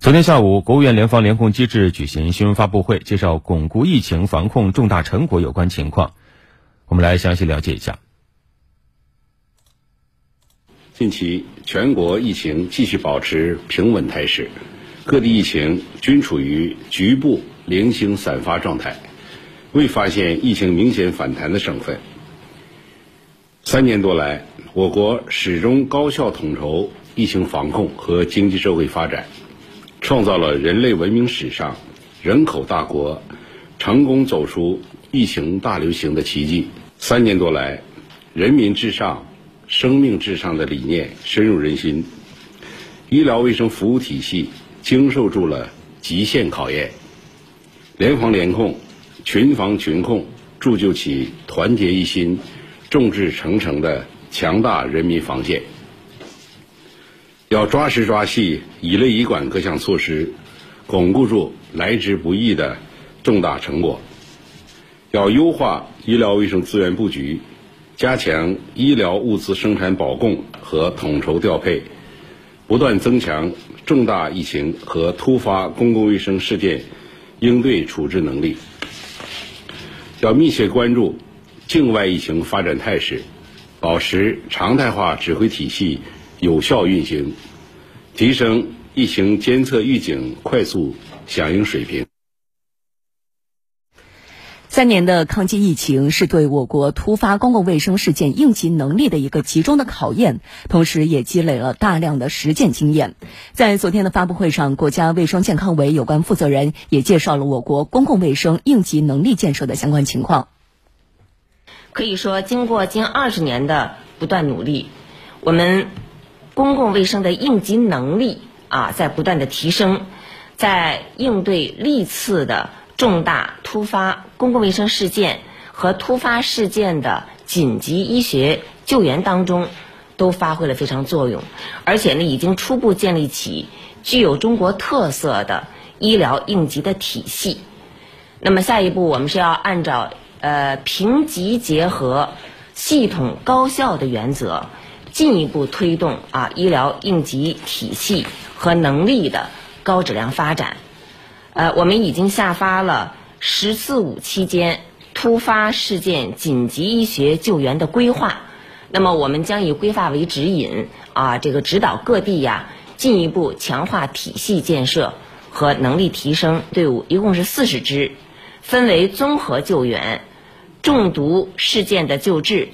昨天下午，国务院联防联控机制举行新闻发布会，介绍巩固疫情防控重大成果有关情况。我们来详细了解一下。近期，全国疫情继续保持平稳态势，各地疫情均处于局部零星散发状态，未发现疫情明显反弹的省份。三年多来，我国始终高效统筹疫情防控和经济社会发展。创造了人类文明史上人口大国成功走出疫情大流行的奇迹。三年多来，人民至上、生命至上的理念深入人心，医疗卫生服务体系经受住了极限考验，联防联控、群防群控铸就起团结一心、众志成城的强大人民防线。要抓实抓细、以类以管各项措施，巩固住来之不易的重大成果；要优化医疗卫生资源布局，加强医疗物资生产保供和统筹调配，不断增强重大疫情和突发公共卫生事件应对处置能力；要密切关注境外疫情发展态势，保持常态化指挥体系。有效运行，提升疫情监测预警快速响应水平。三年的抗击疫情是对我国突发公共卫生事件应急能力的一个集中的考验，同时也积累了大量的实践经验。在昨天的发布会上，国家卫生健康委有关负责人也介绍了我国公共卫生应急能力建设的相关情况。可以说，经过近二十年的不断努力，我们。公共卫生的应急能力啊，在不断的提升，在应对历次的重大突发公共卫生事件和突发事件的紧急医学救援当中，都发挥了非常作用，而且呢，已经初步建立起具有中国特色的医疗应急的体系。那么，下一步我们是要按照呃平级结合、系统高效的原则。进一步推动啊医疗应急体系和能力的高质量发展。呃，我们已经下发了“十四五”期间突发事件紧急医学救援的规划。那么，我们将以规划为指引啊，这个指导各地呀，进一步强化体系建设和能力提升。队伍一共是四十支，分为综合救援、中毒事件的救治。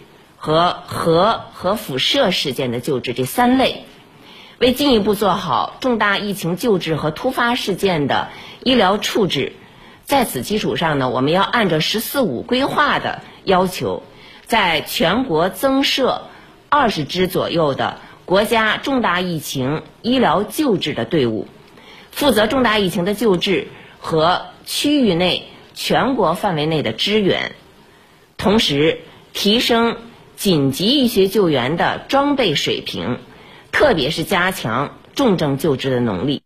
和核和辐射事件的救治这三类，为进一步做好重大疫情救治和突发事件的医疗处置，在此基础上呢，我们要按照“十四五”规划的要求，在全国增设二十支左右的国家重大疫情医疗救治的队伍，负责重大疫情的救治和区域内全国范围内的支援，同时提升。紧急医学救援的装备水平，特别是加强重症救治的能力。